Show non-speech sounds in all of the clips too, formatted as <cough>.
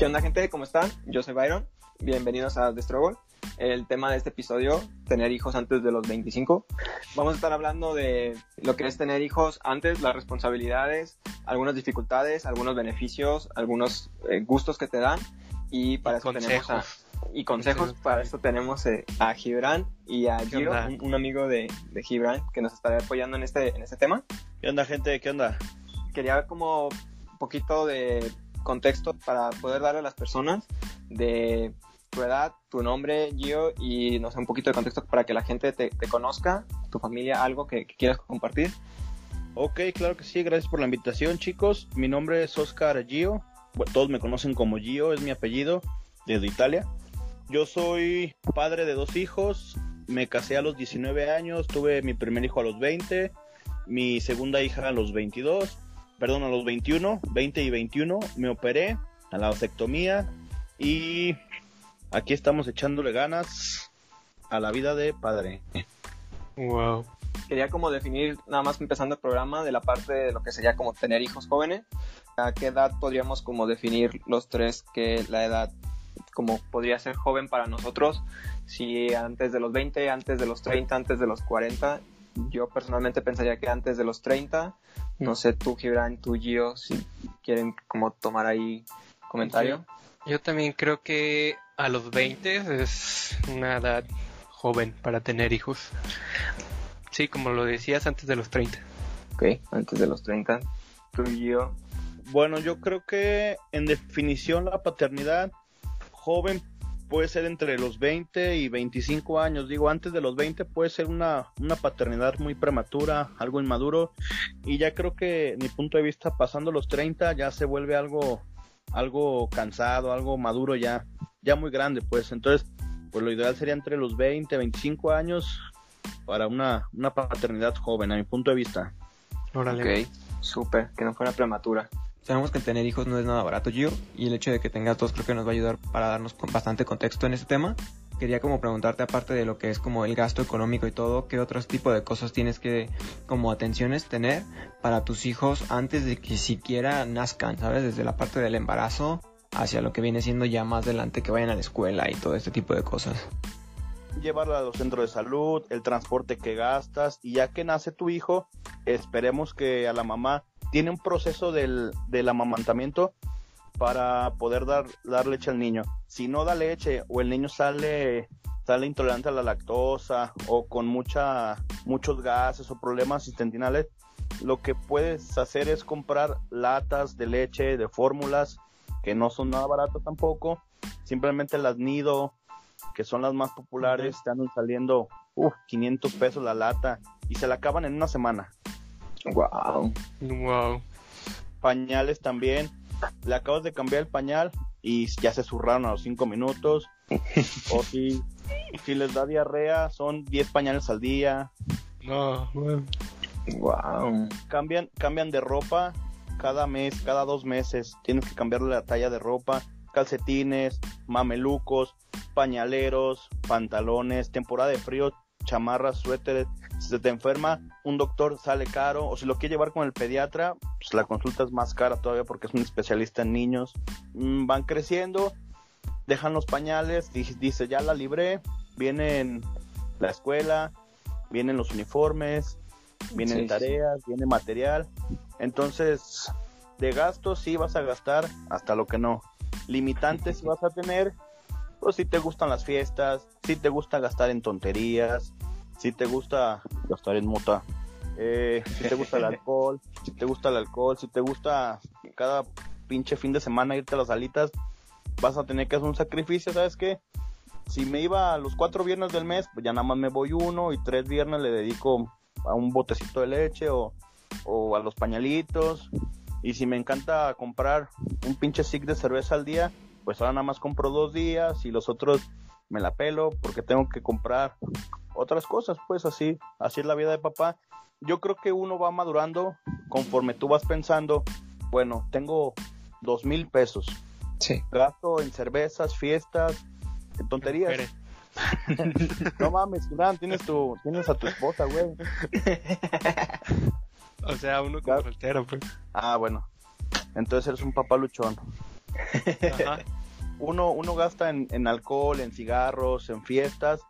¿Qué onda gente? ¿Cómo están? Yo soy Byron. Bienvenidos a The Struggle. El tema de este episodio, tener hijos antes de los 25. Vamos a estar hablando de lo que es tener hijos antes, las responsabilidades, algunas dificultades, algunos beneficios, algunos eh, gustos que te dan. Y para eso tenemos a, y consejos. Para eso tenemos eh, a Gibran y a Gio, un, un, amigo de, de, Gibran que nos estará apoyando en este, en este tema. ¿Qué onda, gente? ¿Qué onda? Quería ver como un poquito de contexto para poder darle a las personas de tu edad, tu nombre, Gio, y no sé, un poquito de contexto para que la gente te, te conozca, tu familia, algo que, que, quieras compartir. Ok, claro que sí, gracias por la invitación, chicos. Mi nombre es Oscar Gio, todos me conocen como Gio, es mi apellido, desde Italia. Yo soy padre de dos hijos, me casé a los 19 años, tuve mi primer hijo a los 20, mi segunda hija a los 22, perdón, a los 21, 20 y 21, me operé a la vasectomía y aquí estamos echándole ganas a la vida de padre. Wow. Quería como definir, nada más empezando el programa, de la parte de lo que sería como tener hijos jóvenes. ¿A qué edad podríamos como definir los tres que la edad como podría ser joven para nosotros? Si antes de los 20, antes de los 30, antes de los 40. Yo personalmente pensaría que antes de los 30. No sé, tú, Gibran, tú, Gio, si quieren como tomar ahí comentario. Yo, yo también creo que a los 20 es una edad joven para tener hijos. Sí, como lo decías, antes de los 30. Ok, antes de los 30. Tú y yo. Bueno, yo creo que en definición la paternidad joven puede ser entre los 20 y 25 años. Digo, antes de los 20 puede ser una, una paternidad muy prematura, algo inmaduro. Y ya creo que, mi punto de vista, pasando los 30 ya se vuelve algo, algo cansado, algo maduro ya, ya muy grande, pues. Entonces, pues lo ideal sería entre los 20, 25 años para una, una paternidad joven, a mi punto de vista. Órale. Ok, súper, que no fuera prematura. Sabemos que tener hijos no es nada barato, Gio, y el hecho de que tengas dos creo que nos va a ayudar para darnos bastante contexto en este tema. Quería como preguntarte, aparte de lo que es como el gasto económico y todo, ¿qué otros tipo de cosas tienes que, como atenciones, tener para tus hijos antes de que siquiera nazcan, ¿sabes? Desde la parte del embarazo hacia lo que viene siendo ya más adelante que vayan a la escuela y todo este tipo de cosas llevarlo a los centros de salud, el transporte que gastas y ya que nace tu hijo, esperemos que a la mamá tiene un proceso del, del amamantamiento para poder dar, dar leche al niño. Si no da leche o el niño sale sale intolerante a la lactosa o con mucha muchos gases o problemas intestinales, lo que puedes hacer es comprar latas de leche, de fórmulas que no son nada baratas tampoco, simplemente las nido que son las más populares, están saliendo uh, 500 pesos la lata y se la acaban en una semana. Wow. Wow. Pañales también. Le acabas de cambiar el pañal y ya se zurraron a los 5 minutos. <laughs> o si, si les da diarrea, son 10 pañales al día. No, wow. wow. Cambian, cambian de ropa cada mes, cada dos meses. Tienes que cambiarle la talla de ropa, calcetines, mamelucos, pañaleros, pantalones, temporada de frío, chamarras, suéteres. Si se te enferma, un doctor sale caro. O si lo quiere llevar con el pediatra, pues la consulta es más cara todavía porque es un especialista en niños. Mm, van creciendo, dejan los pañales, dice ya la libré, vienen la escuela, vienen los uniformes, vienen sí, tareas, sí. viene material. Entonces, de gastos sí vas a gastar hasta lo que no. Limitantes sí vas a tener pues si te gustan las fiestas, si te gusta gastar en tonterías, si te gusta gastar en mota, eh, si te gusta el <laughs> alcohol, si te gusta el alcohol, si te gusta cada pinche fin de semana irte a las alitas, vas a tener que hacer un sacrificio, ¿sabes qué? Si me iba a los cuatro viernes del mes, pues ya nada más me voy uno y tres viernes le dedico a un botecito de leche o, o a los pañalitos. Y si me encanta comprar un pinche stick de cerveza al día, pues ahora nada más compro dos días y los otros me la pelo porque tengo que comprar otras cosas, pues así, así es la vida de papá. Yo creo que uno va madurando conforme tú vas pensando, bueno, tengo dos mil pesos. Sí. Gasto en cervezas, fiestas, en tonterías. <laughs> no mames, tienes tu, tienes a tu esposa, güey. <laughs> o sea, uno como soltero, pues. Ah, bueno. Entonces eres un papá luchón. Uno, uno gasta en, en alcohol, en cigarros, en fiestas,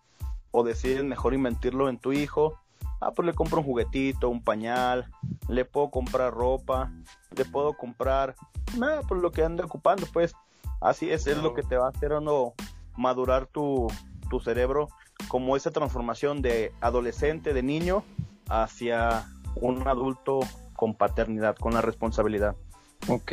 o deciden mejor invertirlo en tu hijo. Ah, pues le compro un juguetito, un pañal, le puedo comprar ropa, le puedo comprar, nada, pues lo que ande ocupando, pues así es, es lo que te va a hacer o no madurar tu, tu cerebro como esa transformación de adolescente, de niño, hacia un adulto con paternidad, con la responsabilidad. Ok.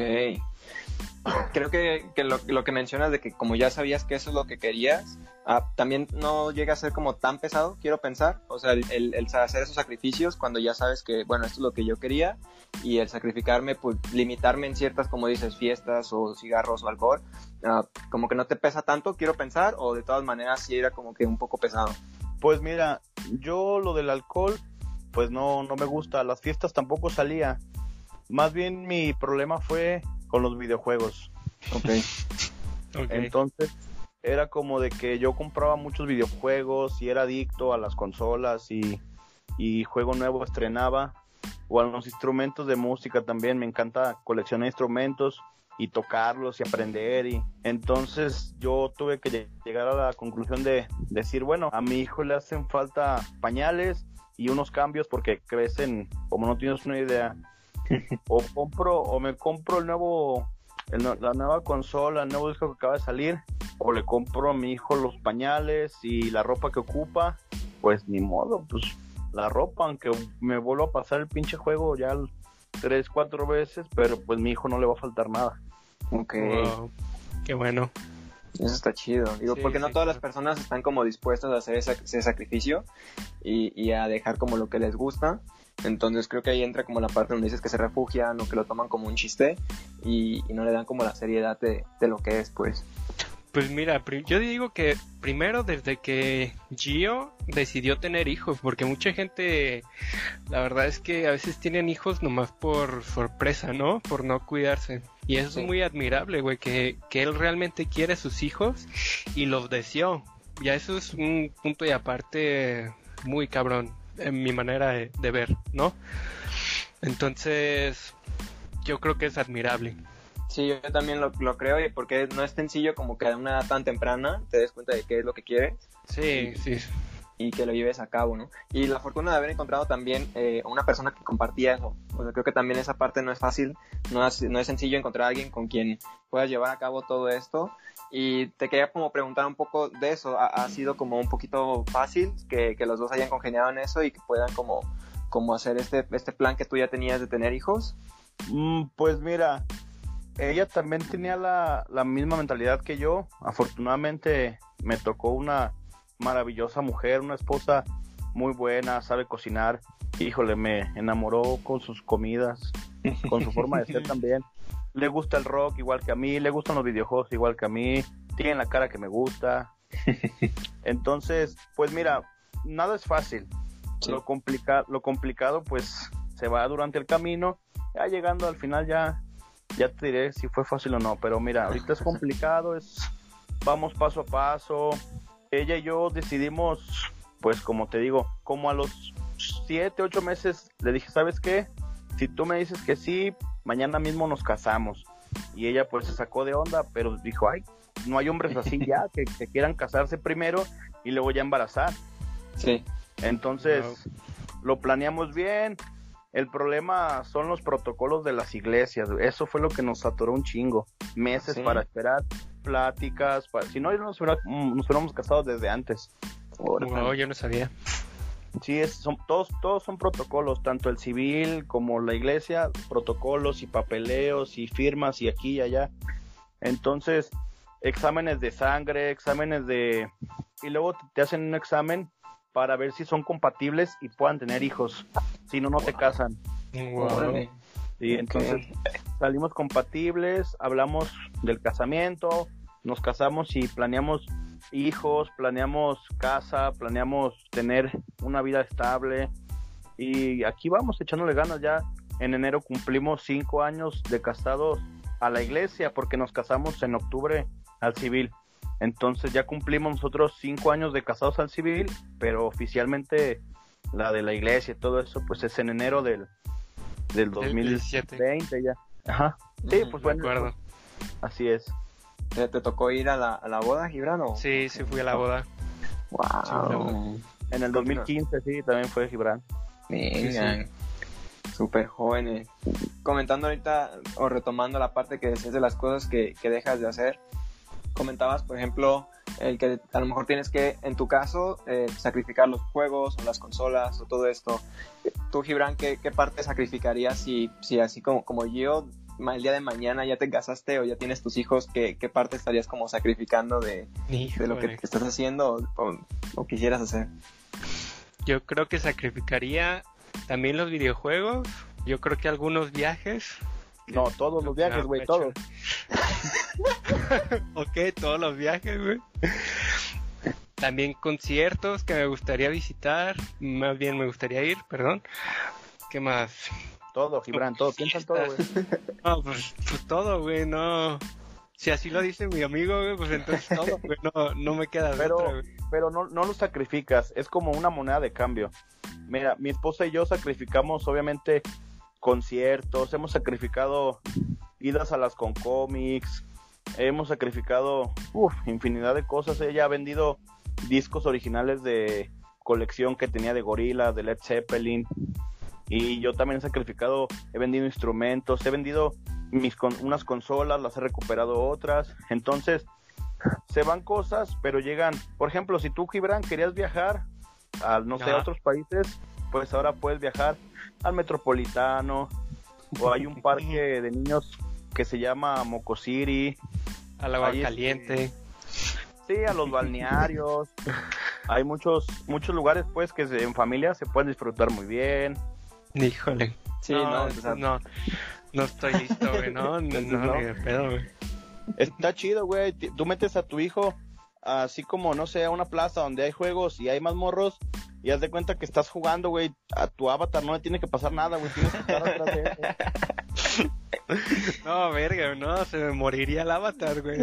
Creo que, lo, que mencionas de que como ya sabías que eso es lo que querías, ah, también no llega a ser como tan pesado, quiero pensar. O sea, el, hacer esos sacrificios cuando ya sabes que, bueno, esto es lo que yo quería y el sacrificarme, pues limitarme en ciertas, como dices, fiestas o cigarros o alcohol, ah, como que no te pesa tanto, quiero pensar, o de todas maneras sí era como que un poco pesado. Pues mira, yo lo del alcohol, pues no, no me gusta. Las fiestas tampoco salía. Más bien mi problema fue con los videojuegos. <laughs> Okay. Entonces era como de que yo compraba muchos videojuegos y era adicto a las consolas y, y juego nuevo estrenaba o a los instrumentos de música también. Me encanta coleccionar instrumentos y tocarlos y aprender y entonces yo tuve que llegar a la conclusión de decir bueno a mi hijo le hacen falta pañales y unos cambios porque crecen como no tienes una idea o compro o me compro el nuevo la nueva consola el nuevo disco que acaba de salir o le compro a mi hijo los pañales y la ropa que ocupa pues ni modo pues la ropa aunque me vuelva a pasar el pinche juego ya tres cuatro veces pero pues mi hijo no le va a faltar nada ok qué bueno eso está chido. Digo, porque no todas las personas están como dispuestas a hacer ese, sacrificio y, y, a dejar como lo que les gusta. Entonces creo que ahí entra como la parte donde dices que se refugian o que lo toman como un chiste y, no le dan como la seriedad de, lo que es, pues. Pues mira, yo digo que primero desde que Gio decidió tener hijos, porque mucha gente, la verdad es que a veces tienen hijos nomás por sorpresa, ¿no? Por no cuidarse. Y eso es muy admirable, güey, que, que él realmente quiere sus hijos y los deseó. Ya eso es un punto y aparte muy cabrón en mi manera de, ver, ¿no? Entonces, yo creo que es admirable. Sí, yo también lo, lo, creo, porque no es sencillo como que a una edad tan temprana te des cuenta de qué es lo que quieres. Sí, sí. Y que lo lleves a cabo, ¿no? Y la fortuna de haber encontrado también eh, una persona que compartía eso. O sea, creo que también esa parte no es fácil, no es, no es sencillo encontrar a alguien con quien puedas llevar a cabo todo esto y te quería como preguntar un poco de eso. ¿Ha, sido como un poquito fácil que, los dos hayan congeniado en eso y que puedan como, como hacer este, este plan que tú ya tenías de tener hijos? Mm, pues mira, ella también tenía la, la misma mentalidad que yo. Afortunadamente me tocó una maravillosa mujer, una esposa muy buena, sabe cocinar. Híjole, me enamoró con sus comidas, con su forma de ser <laughs> también le gusta el rock igual que a mí, le gustan los videojuegos igual que a mí, tiene la cara que me gusta. <laughs> Entonces, pues mira, nada es fácil. Lo, complica lo complicado pues se va durante el camino, ya llegando al final ya, ya te diré si fue fácil o no, pero mira, ahorita es <laughs> complicado, es vamos paso a paso. Ella y yo decidimos, pues como te digo, como a los siete, ocho meses le dije, ¿sabes qué? Si tú me dices que sí, mañana mismo nos casamos. Y ella pues se sacó de onda, pero dijo, ay, no hay hombres así <laughs> ya, que, quieran casarse primero y luego ya embarazar. Sí. Entonces, lo planeamos bien. El problema son los protocolos de las iglesias. Eso fue lo que nos atoró un chingo. Meses para esperar, pláticas. Si no, nos, nos hubiéramos casado desde antes. No, yo no sabía. Sí, es, son, todos, todos son protocolos, tanto el civil como la iglesia, protocolos y papeleos y firmas y aquí y allá. Entonces, exámenes de sangre, exámenes de... Y luego te hacen un examen para ver si son compatibles y puedan tener hijos. Si no, no te casan. Y entonces salimos compatibles, hablamos del casamiento, nos casamos y planeamos hijos, planeamos casa, planeamos tener una vida estable y aquí vamos echándole ganas ya. En enero cumplimos cinco años de casados a la iglesia porque nos casamos en octubre al civil. Entonces ya cumplimos nosotros cinco años de casados al civil, pero oficialmente la de la iglesia y todo eso pues es en enero del, del 2020 ya. Ajá. Sí, pues bueno. Así es. ¿Te, te tocó ir a la, a la boda, Gibran? o? Sí, sí fui a la boda. Wow. En el 2015, sí, también fue Gibran. Venga. Súper jóvenes. Comentando ahorita o retomando la parte que decías de las cosas que, que dejas de hacer. Comentabas, por ejemplo, el que a lo mejor tienes que, en tu caso, eh, sacrificar los juegos o las consolas o todo esto. Tú, Gibran, ¿qué, qué parte sacrificarías si, si así como, como yo, el día de mañana ya te casaste o ya tienes tus hijos, ¿qué, qué parte estarías como sacrificando de, de lo que estás haciendo o, o- o quisieras hacer? Yo creo que sacrificaría también los videojuegos. Yo creo que algunos viajes. No, todos los viajes, güey, todos. <laughs> ok, todos los viajes, güey. También conciertos que me gustaría visitar. Más bien me gustaría ir, perdón. ¿Qué más? Todo, Gibran, todo. Piensa en todo, güey. No, pues, pues todo, güey, no. Si así lo dice mi amigo, güey, pues entonces todo, güey, no, no me queda de Pero- otra, güey. Pero no, no lo sacrificas, es como una moneda de cambio. Mira, mi esposa y yo sacrificamos, obviamente, conciertos, hemos sacrificado idas a las con cómics, hemos sacrificado uf, infinidad de cosas. Ella ha vendido discos originales de colección que tenía de Gorilla, de Led Zeppelin. Y yo también he sacrificado, he vendido instrumentos, he vendido mis con- unas consolas, las he recuperado otras. Entonces, se van cosas, pero llegan. Por ejemplo, si tú, Gibran, querías viajar a, no sé, a otros países, pues ahora puedes viajar al Metropolitano, o hay un <laughs> parque de niños que se llama Moco City, Al agua ahí es- caliente. sí, a los balnearios. <laughs> Hay muchos muchos lugares, pues, que se- en familia se pueden disfrutar muy bien. Híjole. Sí, no, no, sea, no, no estoy listo, güey, no, <laughs> no, Entonces, no, no. ni de pedo, güey. Está chido, güey. Tú metes a tu hijo así como, no sé, a una plaza donde hay juegos y hay más morros y haz de cuenta que estás jugando, güey. A tu avatar no le tiene que pasar nada, güey. Tienes que estar atrás de él. <laughs> <laughs> No, verga, no, se me moriría el avatar, güey.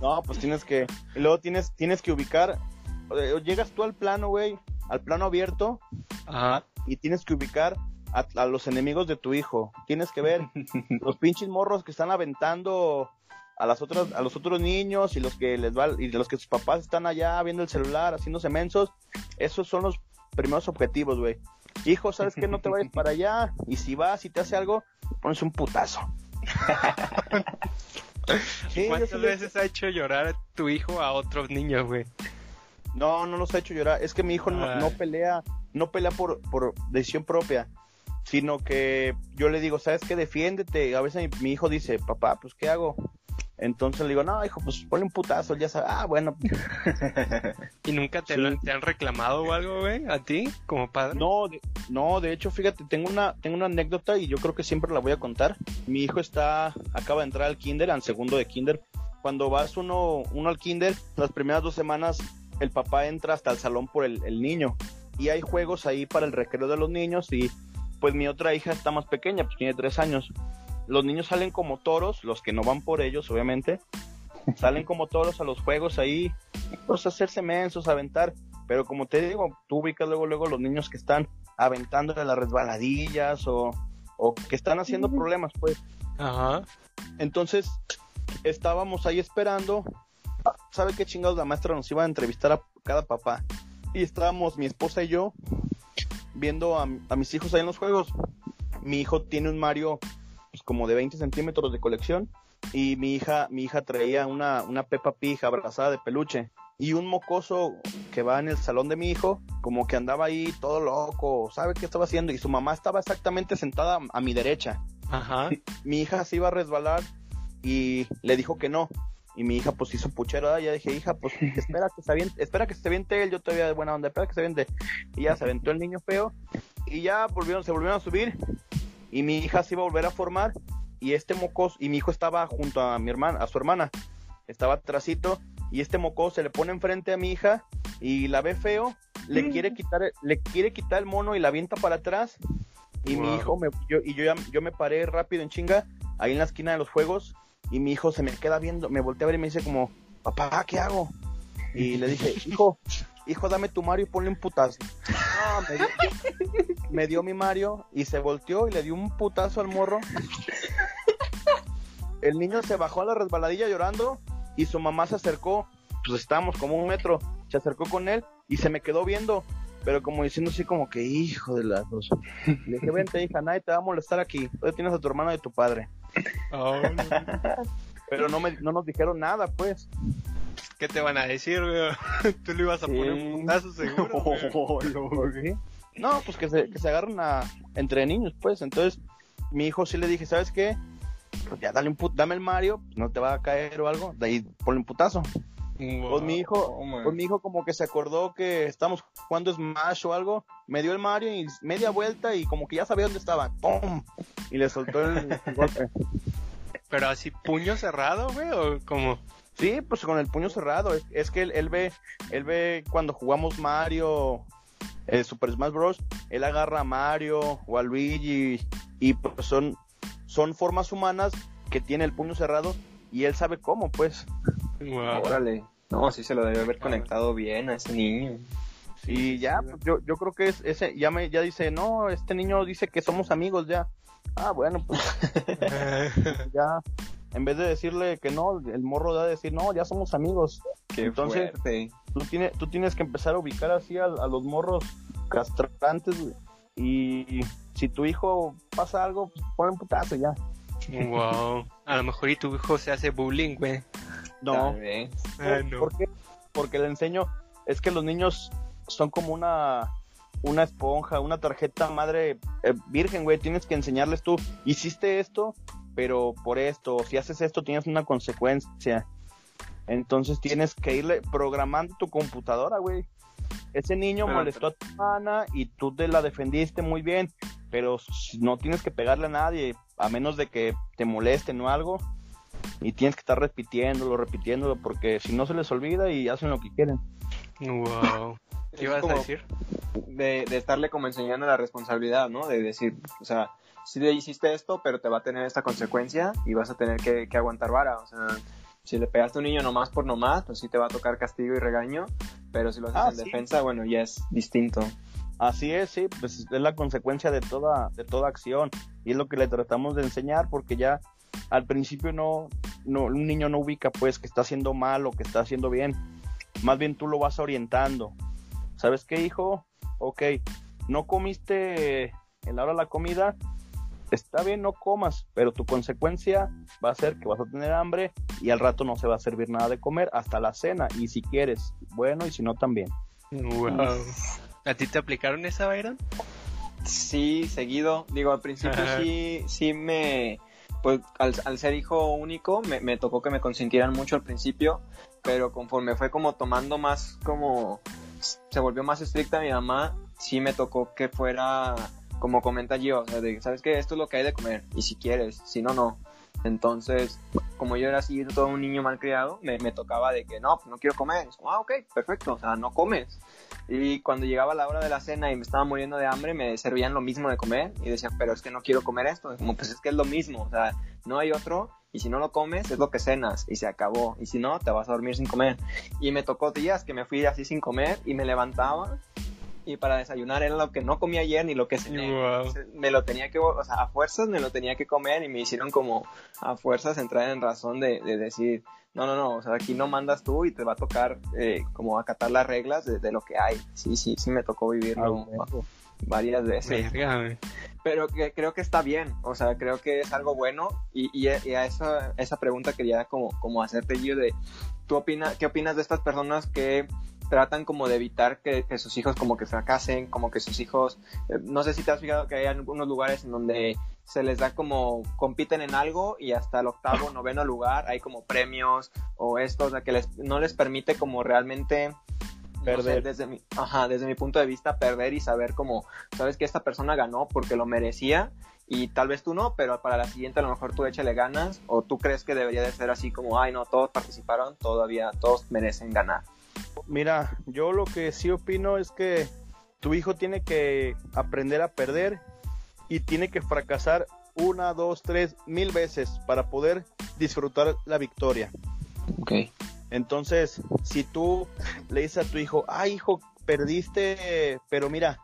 No, pues tienes que... Y luego tienes, tienes que ubicar... eh, Llegas tú al plano, güey. Al plano abierto Ajá. y tienes que ubicar a, a los enemigos de tu hijo. Tienes que ver <laughs> los pinches morros que están aventando a las otras a los otros niños y los que les va y los que sus papás están allá viendo el celular haciéndose mensos. Esos son los primeros objetivos, güey. Hijo, ¿sabes qué? No te vayas para allá y si vas y te hace algo, pones un putazo. <laughs> Sí, ¿Cuántas sí veces ha hecho llorar a tu hijo a otros niños, güey? No, no los ha hecho llorar. Es que mi hijo no, Ay. no pelea, no pelea por, por decisión propia, sino que yo le digo, ¿sabes qué? Defiéndete. A veces mi, mi hijo dice, papá, pues ¿qué hago? Entonces le digo, no, hijo, pues ponle un putazo, ya sabe. Ah, bueno. <laughs> ¿Y nunca te, Sí. lo- te han reclamado o algo, güey? ¿A ti, como padre? No, de, no, de hecho, fíjate, tengo una, tengo una anécdota y yo creo que siempre la voy a contar. Mi hijo está, acaba de entrar al kinder, al segundo de kinder. Cuando vas uno, uno al kinder, las primeras dos semanas, el papá entra hasta el salón por el, el niño. Y hay juegos ahí para el recreo de los niños y pues mi otra hija está más pequeña, pues tiene tres años. Los niños salen como toros, los que no van por ellos, obviamente. Salen como toros a los juegos ahí, pues hacerse mensos, a aventar. Pero como te digo, tú ubicas luego, luego los niños que están aventando de las resbaladillas o, o que están haciendo problemas, pues. Ajá. Entonces, estábamos ahí esperando. ¿Sabe qué chingados la maestra nos iba a entrevistar a cada papá? Y estábamos mi esposa y yo viendo a, a mis hijos ahí en los juegos. Mi hijo tiene un Mario como de 20 centímetros de colección y mi hija, mi hija traía una, una Peppa Pig abrazada de peluche y un mocoso que va en el salón de mi hijo, como que andaba ahí todo loco, ¿sabe qué estaba haciendo? Y su mamá estaba exactamente sentada a mi derecha Ajá. mi hija se iba a resbalar y le dijo que no. Y mi hija pues hizo puchero, ya dije, hija, pues <laughs> espera que se aviente, espera que se aviente él, yo todavía de buena onda, espera que se aviente. Y ya se aventó el niño feo y ya volvieron, se volvieron a subir y mi hija se iba a volver a formar y este mocos, y mi hijo estaba junto a mi hermana, a su hermana, estaba atrasito y este mocoso se le pone enfrente a mi hija y la ve feo, le quiere quitar, le quiere quitar el mono y la avienta para atrás y mi hijo me, yo, y yo ya, yo me paré rápido en chinga ahí en la esquina de los juegos y mi hijo se me queda viendo, me voltea a ver y me dice como, papá, ¿qué hago? Y le dije, hijo, hijo, dame tu Mario y ponle un putazo. No, me dio, me dio mi Mario y se volteó y le dio un putazo al morro. el niño se bajó a la resbaladilla llorando y su mamá se acercó, pues estábamos como un metro, se acercó con él y se me quedó viendo, pero como diciendo así como que hijo de las dos. Le dije, vente hija, nadie te va a molestar aquí, tú tienes a tu hermano y a tu padre. Oh, Pero no, me, no nos dijeron nada, pues. ¿Qué te van a decir, güey? <laughs> Tú le ibas a poner un puntazo seguro. <laughs> güey. No, pues que se, que se agarran a, entre niños, pues. Entonces, mi hijo sí le dije, ¿sabes qué? Pues ya dale un put, dame el Mario, pues no te va a caer o algo, de ahí ponle un putazo. Pues mi hijo, Oh, pues mi hijo como que se acordó que estamos jugando Smash o algo, me dio el Mario y media vuelta y como que ya sabía dónde estaba, ¡pum! Y le soltó el golpe. <laughs> Pero así puño cerrado, güey, o como. Sí, pues con el puño cerrado. Es, es que él, él ve, él ve cuando jugamos Mario, eh, Super Smash Bros. Él agarra a Mario o a Luigi y pues son, son formas humanas que tiene el puño cerrado y él sabe cómo, pues. Wow. Órale. No, sí se lo debe haber conectado bien a ese niño. Y ya, pues, yo, yo creo que es ese, ya me, ya dice, no, este niño dice que somos amigos ya. Ah, bueno, pues <laughs> ya, en vez de decirle que no, el morro va a decir, no, ya somos amigos. Qué Entonces, fuerte. tú tienes, tú tienes que empezar a ubicar así a, a los morros castrantes güey. y si tu hijo pasa algo, pues pon un putazo ya. wow. A lo mejor y tu hijo se hace bullying, güey. No, no. ¿por qué? Porque le enseño, es que los niños son como una una esponja, una tarjeta madre eh, virgen, güey, tienes que enseñarles tú, hiciste esto, pero por esto, si haces esto tienes una consecuencia. Entonces tienes que irle programando tu computadora, güey. Ese niño Pero- molestó a tu hermana y tú te la defendiste muy bien, pero si- no tienes que pegarle a nadie, a menos de que te molesten o algo. Y tienes que estar repitiéndolo, repitiéndolo, porque si no se les olvida y hacen lo que quieren. Wow. <laughs> Es ¿Qué ibas como a decir? De, de estarle como enseñando la responsabilidad, ¿no? De decir, o sea, sí le hiciste esto, pero te va a tener esta consecuencia y vas a tener que, que aguantar vara. O sea, si le pegaste a un niño nomás por nomás, pues sí te va a tocar castigo y regaño, pero si lo haces Ah, en sí. defensa, bueno, ya es distinto. Así es, sí, pues es la consecuencia de toda, de toda acción. Y es lo que le tratamos de enseñar, porque ya al principio no, no, un niño no ubica pues que está haciendo mal o que está haciendo bien. Más bien tú lo vas orientando. ¿Sabes qué, hijo? Ok, no comiste en la hora de la comida, está bien, no comas, pero tu consecuencia va a ser que vas a tener hambre y al rato no se va a servir nada de comer hasta la cena. Y si quieres, bueno, y si no, también. Wow. ¿A ti te aplicaron esa, Byron? Sí, seguido. Digo, al principio Ajá. sí, sí me... Pues al, al ser hijo único me, me tocó que me consintieran mucho al principio, pero conforme fue como tomando más como... Se volvió más estricta mi mamá, sí me tocó que fuera como comenta yo, de, ¿sabes qué? Esto es lo que hay de comer, y si quieres, si no, no. Entonces, como yo era así todo un niño malcriado, me, me tocaba de que no, pues no quiero comer. Como, ah, ok, perfecto, o sea, no comes. Y cuando llegaba la hora de la cena y me estaba muriendo de hambre, me servían lo mismo de comer y decían, pero es que no quiero comer esto. Como, pues es que es lo mismo, o sea, no hay otro y si no lo comes es lo que cenas y se acabó. Y si no, te vas a dormir sin comer. Y me tocó días que me fui así sin comer y me levantaba y para desayunar era lo que no comí ayer ni lo que cené. Wow. Me lo tenía que, o sea, a fuerzas me lo tenía que comer y me hicieron como a fuerzas entrar en razón de, de decir, no, no, no, o sea, aquí no mandas tú y te va a tocar eh, como acatar las reglas de, de lo que hay. Sí, sí, sí me tocó vivirlo Ah, bueno. varias veces. Güey. Pero que creo que está bien, o sea, creo que es algo bueno y, y, y a esa, esa pregunta quería como, como hacerte yo de, ¿tú opina, qué opinas de estas personas que tratan como de evitar que, que sus hijos como que fracasen, como que sus hijos, eh, no sé si te has fijado que hay algunos lugares en donde se les da como, compiten en algo y hasta el octavo, <laughs> noveno lugar hay como premios o esto, o sea, que les, no les permite como realmente no sé, Perder. desde mi, ajá, desde mi punto de vista, perder y saber como, sabes que esta persona ganó porque lo merecía y tal vez tú no, pero para la siguiente a lo mejor tú échale ganas o tú crees que debería de ser así como, ay no, todos participaron, todavía todos merecen ganar. Mira, yo lo que sí opino es que tu hijo tiene que aprender a perder y tiene que fracasar una, dos, tres, mil veces para poder disfrutar la victoria. Ok. Entonces, si tú le dices a tu hijo, ah, hijo, perdiste, pero mira,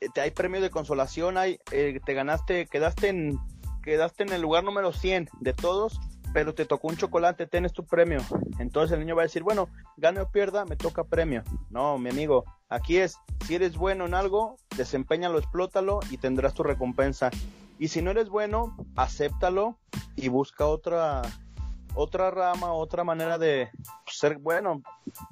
eh, te hay premio de consolación, hay, eh, te ganaste, quedaste en, quedaste en el lugar número 100 de todos, pero te tocó un chocolate, tienes tu premio. Entonces el niño va a decir, bueno, gane o pierda, me toca premio. No, mi amigo, aquí es, si eres bueno en algo, desempeñalo, explótalo y tendrás tu recompensa. Y si no eres bueno, acéptalo y busca otra otra rama, otra manera de ser bueno.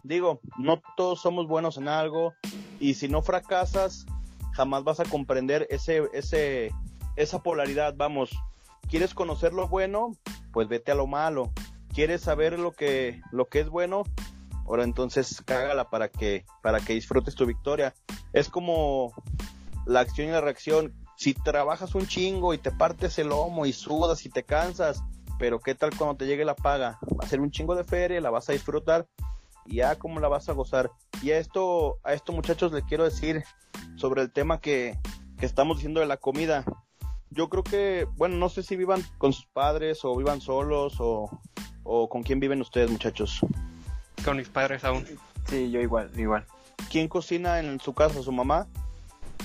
Digo, no todos somos buenos en algo y si no fracasas, jamás vas a comprender ese, ese, esa polaridad. Vamos, ¿quieres conocer lo bueno? Pues vete a lo malo. ¿Quieres saber lo que, lo que es bueno? Ahora entonces cágala para que, para que disfrutes tu victoria. Es como la acción y la reacción. Si trabajas un chingo y te partes el lomo y sudas y te cansas, pero qué tal cuando te llegue la paga, va a ser un chingo de feria, la vas a disfrutar y ya cómo la vas a gozar. Y a esto, a esto muchachos les quiero decir sobre el tema que, que estamos diciendo de la comida. Yo creo que, bueno, no sé si vivan con sus padres o vivan solos o, o con quién viven ustedes muchachos. Con mis padres aún. Sí, yo igual, igual. ¿Quién cocina en su casa? ¿Su mamá?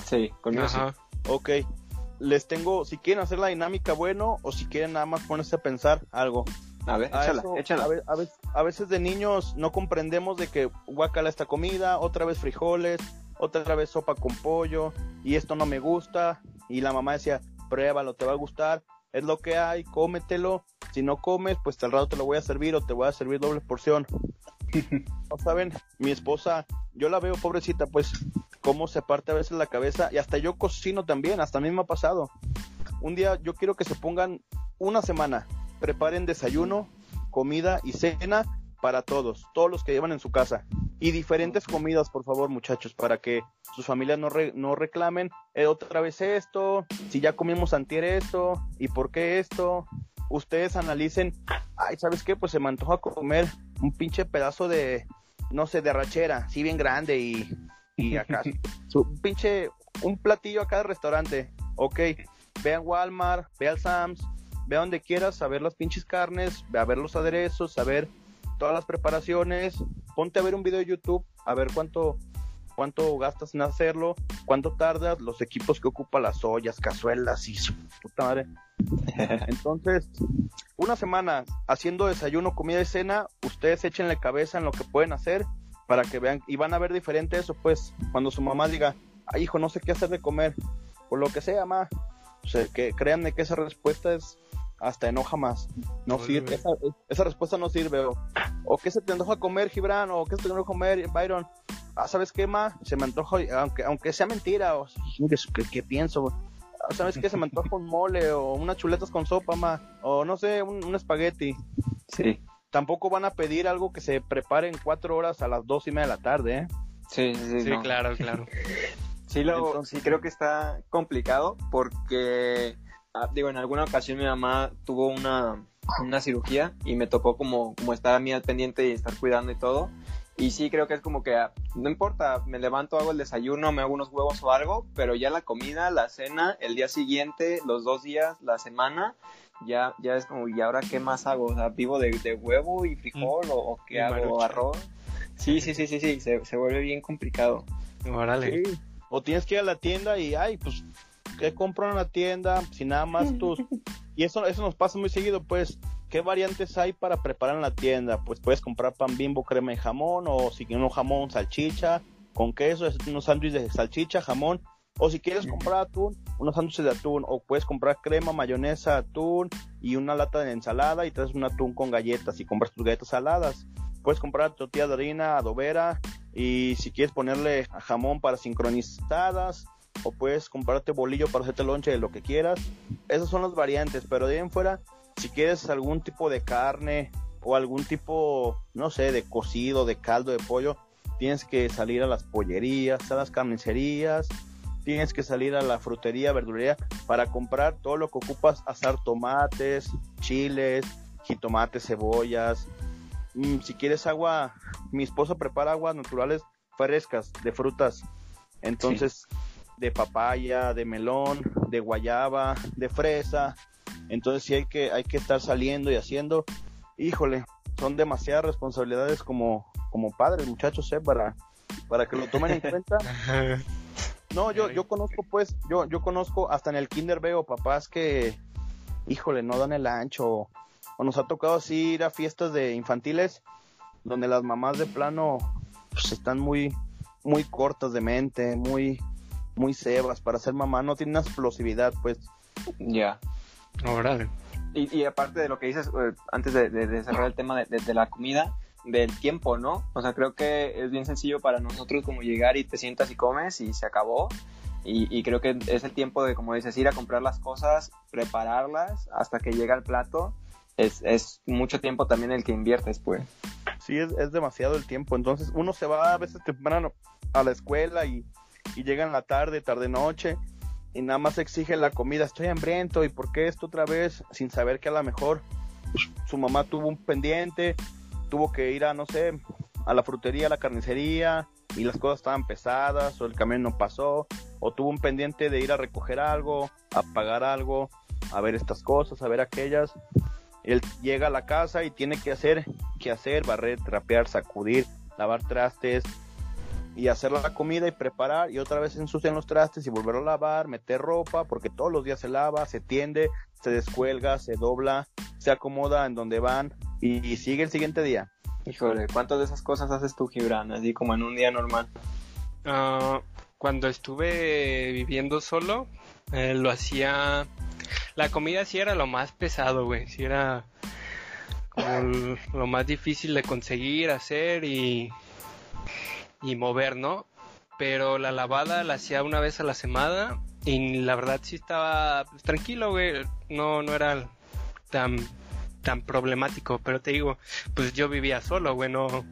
Sí, conmigo sí. Ok, les tengo, si quieren hacer la dinámica, bueno, o si quieren nada más ponerse a pensar algo. A ver, échala, échala. A, veces, de niños no comprendemos de que guacala esta comida, otra vez frijoles, otra vez sopa con pollo, y esto no me gusta, y la mamá decía, pruébalo, te va a gustar, es lo que hay, cómetelo, si no comes, pues al rato te lo voy a servir o te voy a servir doble porción. <laughs> no saben, mi esposa, yo la veo pobrecita, pues cómo se parte a veces la cabeza y hasta yo cocino también, hasta a mí me ha pasado. Un día yo quiero que se pongan una semana, preparen desayuno, comida y cena para todos, todos los que llevan en su casa. Y diferentes comidas, por favor, muchachos, para que sus familias no, no reclamen eh, otra vez esto, si ya comimos antier esto, y por qué esto. Ustedes analicen, ay, ¿sabes qué? Pues se me antoja comer un pinche pedazo de, no sé, de rachera, sí bien grande y y <laughs> acá su pinche un platillo a cada restaurante. Ok, ve a Walmart, ve al Sam's, ve a donde quieras a ver las pinches carnes, a ver los aderezos, a ver todas las preparaciones, ponte a ver un video de YouTube, a ver cuánto cuánto gastas en hacerlo, cuánto tardas, los equipos que ocupa las ollas, cazuelas y su puta madre. <laughs> Entonces, una semana haciendo desayuno, comida y cena, ustedes échenle cabeza en lo que pueden hacer para que vean y van a ver diferente eso pues cuando su mamá diga ay hijo no sé qué hacer de comer o lo que sea ma o sea, que créanme que esa respuesta es hasta enoja más no sirve esa, respuesta no sirve o, o qué se te antoja comer Gibran o qué se te antoja comer Byron ah sabes qué ma se me antoja aunque aunque sea mentira o qué, pienso ah, ¿Sabes qué? Se me antoja un mole o unas chuletas con sopa, ma. O no sé, un, un espagueti. Sí tampoco van a pedir algo que se prepare en cuatro horas a las dos y media de la tarde, ¿eh? Sí, sí, sí, claro, claro. sí, lo, sí creo que está complicado porque, ah, digo, en alguna ocasión mi mamá tuvo una, una cirugía y me tocó como, como estar a mí al pendiente y estar cuidando y todo. Y sí, creo que es como que ah, no importa, me levanto, hago el desayuno, me hago unos huevos o algo, pero ya la comida, la cena, el día siguiente, los dos días, la semana, ya, ya es como, ¿y ahora qué más hago? O sea, ¿vivo de, huevo y frijol o, qué hago? ¿Arroz? Sí, sí, sí, sí, sí, se, vuelve bien complicado. Órale. O tienes que ir a la tienda y, ay, pues, ¿qué compro en la tienda? Si nada más tus... <laughs> y eso, eso nos pasa muy seguido, pues, ¿qué variantes hay para preparar en la tienda? Pues puedes comprar pan bimbo, crema y jamón, o si quieres un jamón, salchicha, con queso, unos sándwiches de salchicha, jamón, o si quieres comprar atún, unos sándwiches de atún. O puedes comprar crema, mayonesa, atún y una lata de ensalada y traes un atún con galletas y compras tus galletas saladas. Puedes comprar tortilla de harina, adobera y si quieres ponerle jamón para sincronizadas. O puedes comprarte bolillo para hacerte lonche de lo que quieras. Esas son las variantes, pero de ahí en fuera, si quieres algún tipo de carne o algún tipo, no sé, de cocido, de caldo de pollo, tienes que salir a las pollerías, a las carnicerías, tienes que salir a la frutería, verdulería para comprar todo lo que ocupas, asar tomates, chiles, jitomates, cebollas. Mm, si quieres agua, mi esposa prepara aguas naturales frescas de frutas. Entonces, de papaya, de melón, de guayaba, de fresa. Entonces sí hay que, hay que estar saliendo y haciendo. Híjole, son demasiadas responsabilidades como, como padres, muchachos, ¿eh? para, para que lo tomen en <laughs> cuenta. No, yo, yo conozco pues, yo, yo conozco, hasta en el kinder veo papás que, híjole, no dan el ancho, o nos ha tocado así ir a fiestas de infantiles donde las mamás de plano pues, están muy muy cortas de mente, muy muy cebas para ser mamá, no tienen una explosividad, pues. Ya. Órale. Y, y aparte de lo que dices, eh, antes de, de- de cerrar el tema de, de- de la comida, del tiempo, ¿no? O sea, creo que es bien sencillo para nosotros como llegar y te sientas y comes y se acabó. Y, y creo que es el tiempo de, como dices, ir a comprar las cosas, prepararlas hasta que llega el plato. Es, es mucho tiempo también el que inviertes, pues. Sí, es, es demasiado el tiempo. Entonces uno se va a veces temprano a la escuela y, y llega en la tarde, tarde noche, y nada más exige la comida. Estoy hambriento, ¿y por qué esto otra vez? Sin saber que a lo mejor su mamá tuvo un pendiente, tuvo que ir a, no sé, a la frutería, a la carnicería, y las cosas estaban pesadas, o el camión no pasó, o tuvo un pendiente de ir a recoger algo, a pagar algo, a ver estas cosas, a ver aquellas. Él llega a la casa y tiene que hacer, que hacer, barrer, trapear, sacudir, lavar trastes y hacer la comida y preparar y otra vez ensucian los trastes y volver a lavar, meter ropa, porque todos los días se lava, se tiende, se descuelga, se dobla, se acomoda en donde van y, y sigue el siguiente día. Híjole, ¿cuántas de esas cosas haces tú, Gibran? Así como en un día normal. Ah, cuando estuve viviendo solo, eh, lo hacía. La comida sí era lo más pesado, güey. Sí era como lo más difícil de conseguir, hacer y. y mover, ¿no? Pero la lavada la hacía una vez a la semana y la verdad sí estaba pues, tranquilo, güey. No, no era tan tan problemático, pero te digo, pues yo vivía solo, güey, no,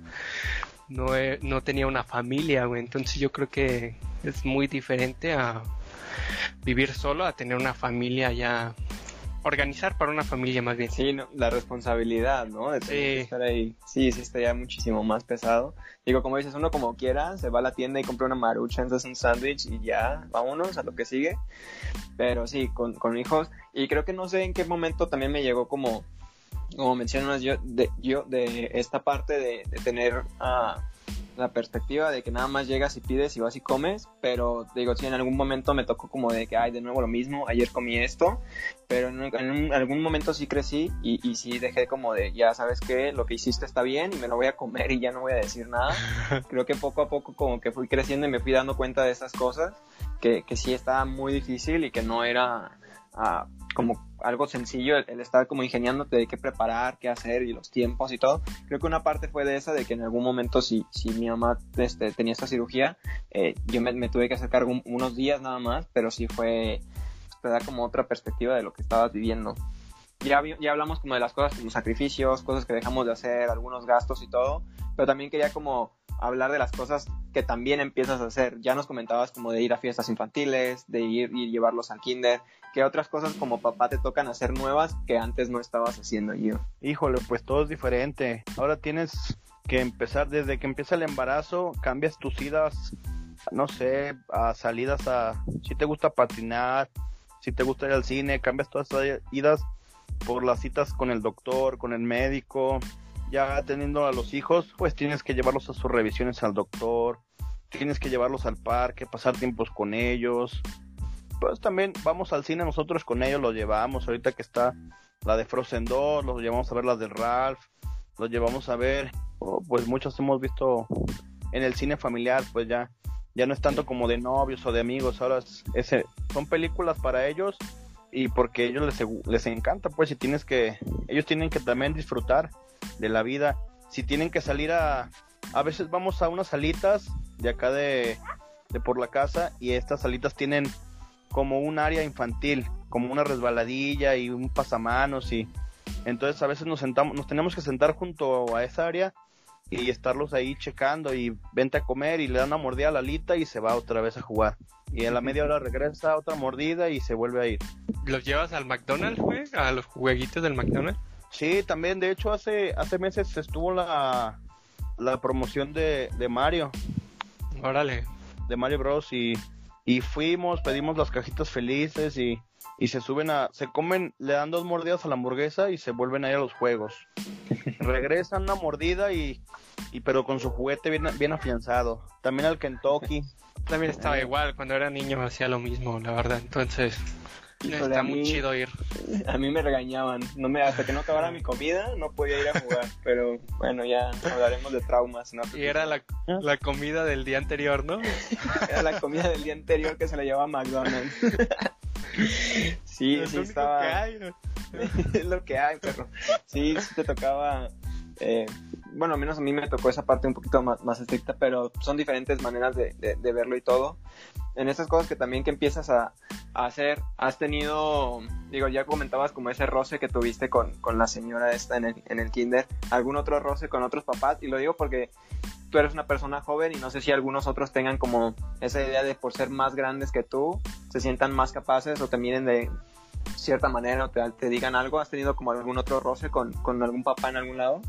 no, no tenía una familia, güey. Entonces yo creo que es muy diferente a vivir solo a tener una familia ya. Organizar para una familia más bien. Sí, no, la responsabilidad, ¿no? De tener que Sí. estar ahí. Sí, sí, estaría muchísimo más pesado. Digo, como dices, uno como quiera, se va a la tienda y compra una marucha, entonces un sándwich y ya, vámonos a lo que sigue. Pero sí, con, con hijos. Y creo que no sé en qué momento también me llegó como, como mencionas yo, de, yo, de esta parte de, de tener ah, la perspectiva de que nada más llegas y pides y vas y comes. Pero digo, sí, en algún momento me tocó como de que, ay, de nuevo lo mismo, ayer comí esto pero en, un- en un- algún momento sí crecí y, y sí dejé como de, ya sabes que lo que hiciste está bien y me lo voy a comer y ya no voy a decir nada. <laughs> Creo que poco a poco como que fui creciendo y me fui dando cuenta de esas cosas, que, que sí estaba muy difícil y que no era ah, como algo sencillo el, el estar como ingeniándote de qué preparar, qué hacer y los tiempos y todo. Creo que una parte fue de esa, de que en algún momento si, si mi mamá este, tenía esta cirugía, eh, yo me, me tuve que hacer cargo un- unos días nada más, pero sí fue te da como otra perspectiva de lo que estabas viviendo. Ya, ya hablamos como de las cosas como sacrificios, cosas que dejamos de hacer, algunos gastos y todo, pero también quería como hablar de las cosas que también empiezas a hacer. Ya nos comentabas como de ir a fiestas infantiles, de ir y llevarlos al kinder, que otras cosas como papá te tocan hacer nuevas que antes no estabas haciendo yo. Híjole, pues todo es diferente. Ahora tienes que empezar desde que empieza el embarazo, cambias tus idas, no sé, a salidas a si te gusta patinar, si te gusta ir al cine, cambias todas esas idas por las citas con el doctor, con el médico. Ya teniendo a los hijos, pues tienes que llevarlos a sus revisiones al doctor, tienes que llevarlos al parque, pasar tiempos con ellos. Pues también vamos al cine nosotros con ellos, los llevamos. Ahorita que está la de Frozen 2, los llevamos a ver las de Ralph, los llevamos a ver, pues muchos hemos visto en el cine familiar, pues ya, ya no es tanto como de novios o de amigos, ahora es, son películas para ellos y porque a ellos les, les encanta, pues si tienes que, ellos tienen que también disfrutar de la vida, si tienen que salir a, a veces vamos a unas salitas de acá de, de por la casa y estas salitas tienen como un área infantil, como una resbaladilla y un pasamanos y entonces a veces nos sentamos, nos tenemos que sentar junto a esa área y estarlos ahí checando y vente a comer y le dan una mordida a la alita y se va otra vez a jugar. Y en la media hora regresa otra mordida y se vuelve a ir. ¿Los llevas al McDonald's, güey? ¿A los jueguitos del McDonald's? Sí, también, de hecho, hace, hace meses estuvo la, la promoción de, de Mario, Órale. de Mario Bros. Y, y fuimos, pedimos las cajitas felices y, y se suben a, se comen, le dan dos mordidas a la hamburguesa y se vuelven a ir a los juegos. <laughs> Regresan una mordida y, y pero con su juguete bien, bien afianzado. También al Kentucky. También estaba igual, cuando era niño hacía lo mismo, la verdad. Entonces, Está muy mí- chido ir. A mí me regañaban. No me, hasta que no acabara mi comida, no podía ir a jugar. <laughs> Pero bueno, ya hablaremos de traumas. ¿no? Y era la, la comida del día anterior, ¿no? Era la comida del día anterior que se le llevaba a McDonald's. sí, Es <laughs> sí lo único estaba. que hay, ¿no? <laughs> es lo que hay, perro. Sí, sí te tocaba. eh, bueno, al menos a mí me tocó esa parte un poquito más, más estricta, pero son diferentes maneras de, de- verlo y todo. En estas cosas que también que empiezas a, a hacer, has tenido, digo, ya comentabas como ese roce que tuviste con, con la señora esta en el, en el kinder, algún otro roce con otros papás, y lo digo porque tú eres una persona joven y no sé si algunos otros tengan como esa idea de por ser más grandes que tú, se sientan más capaces o te miren de cierta manera o te, te digan algo. ¿Has tenido como algún otro roce con, con algún papá en algún lado?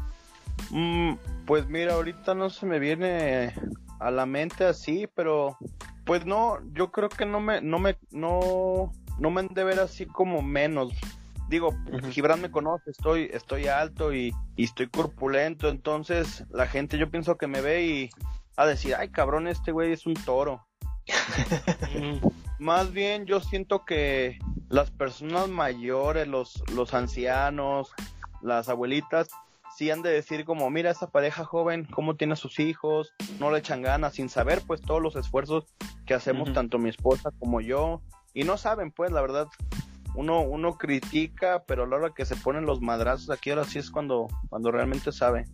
Mm, pues mira, ahorita no se me viene a la mente así, pero pues no, yo creo que no me, no me, no, no me han de ver así como menos. Digo, Ujú. Gibran me conoce, estoy, estoy alto y, y estoy corpulento, entonces la gente yo pienso que me ve y a decir, ay cabrón, este güey es un toro. <laughs> Más bien yo siento que las personas mayores, los, los ancianos, las abuelitas, sí han de decir como, mira esa pareja joven, cómo tiene a sus hijos, no le echan ganas, sin saber pues todos los esfuerzos que hacemos tanto mi esposa como yo, y no saben pues la verdad, uno, uno critica, pero a la hora que se ponen los madrazos aquí ahora sí es cuando, cuando realmente sabe.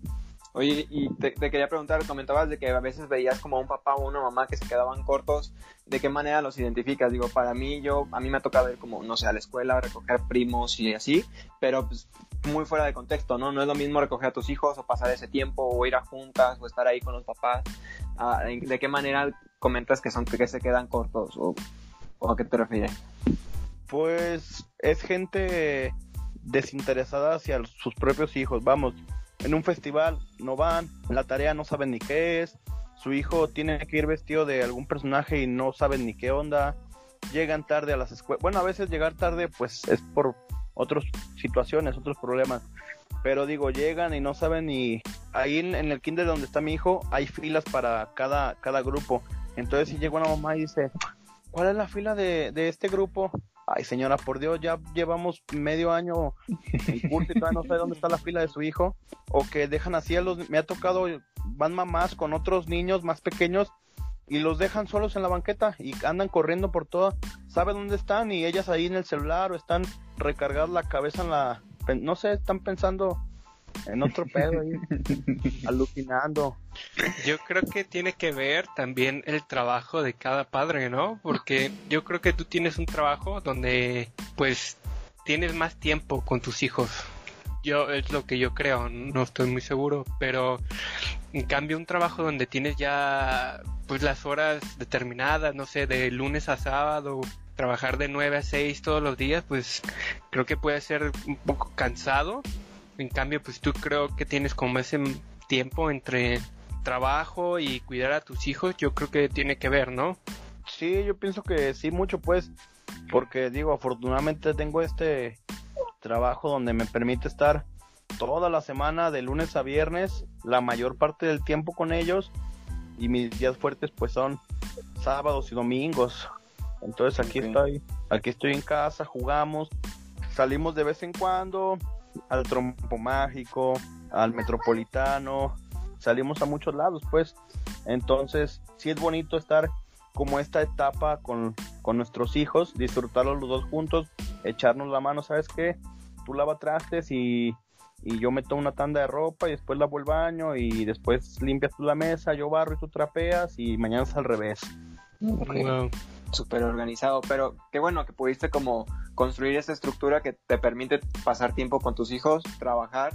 Oye, y te, quería preguntar, comentabas de que a veces veías como a un papá o una mamá que se quedaban cortos, ¿de qué manera los identificas? Digo, para mí, yo, a mí me ha tocado ir como, no sé, a la escuela, recoger primos y así, pero pues muy fuera de contexto, ¿no? No es lo mismo recoger a tus hijos o pasar ese tiempo o ir a juntas o estar ahí con los papás. Ah, ¿De qué manera comentas que son que se quedan cortos o, o a qué te refieres? Pues es gente desinteresada hacia sus propios hijos. Vamos, en un festival no van, la tarea no saben ni qué es, su hijo tiene que ir vestido de algún personaje y no saben ni qué onda, llegan tarde a las escuelas. Bueno, a veces llegar tarde pues es por otras situaciones, otros problemas. Pero digo, llegan y no saben ni... Ahí en, en el kinder donde está mi hijo hay filas para cada, cada grupo. Entonces si llega una mamá y dice, ¿cuál es la fila de, de este grupo? Ay, señora, por Dios, ya llevamos medio año en curso y todavía no sabe dónde está la fila de su hijo. O que dejan así a los... Me ha tocado, van mamás con otros niños más pequeños y los dejan solos en la banqueta y andan corriendo por toda... Sabe dónde están y ellas ahí en el celular o están recargadas la cabeza en la... No sé, están pensando en otro pedo ahí, <laughs> alucinando. Yo creo que tiene que ver también el trabajo de cada padre, ¿no? Porque yo creo que tú tienes un trabajo donde pues tienes más tiempo con tus hijos. Yo es lo que yo creo, no estoy muy seguro, pero en cambio un trabajo donde tienes ya pues las horas determinadas, no sé, de lunes a sábado, trabajar de 9 a 6 todos los días, pues creo que puede ser un poco cansado. En cambio, pues tú creo que tienes como ese tiempo entre trabajo y cuidar a tus hijos, yo creo que tiene que ver, ¿no? Sí, yo pienso que sí, mucho pues, porque digo, afortunadamente tengo este trabajo donde me permite estar toda la semana, de lunes a viernes, la mayor parte del tiempo con ellos, y mis días fuertes pues son sábados y domingos. Entonces aquí estoy, aquí estoy en casa, jugamos, salimos de vez en cuando al trompo mágico, al metropolitano, salimos a muchos lados pues. Entonces sí es bonito estar como esta etapa con, con nuestros hijos, disfrutarlos los dos juntos, echarnos la mano, ¿sabes qué? Tú lava trastes y, y yo meto una tanda de ropa y después lavo el baño y después limpias tú la mesa, yo barro y tú trapeas y mañana es al revés. Wow. Súper organizado, pero qué bueno que pudiste como construir esa estructura que te permite pasar tiempo con tus hijos, trabajar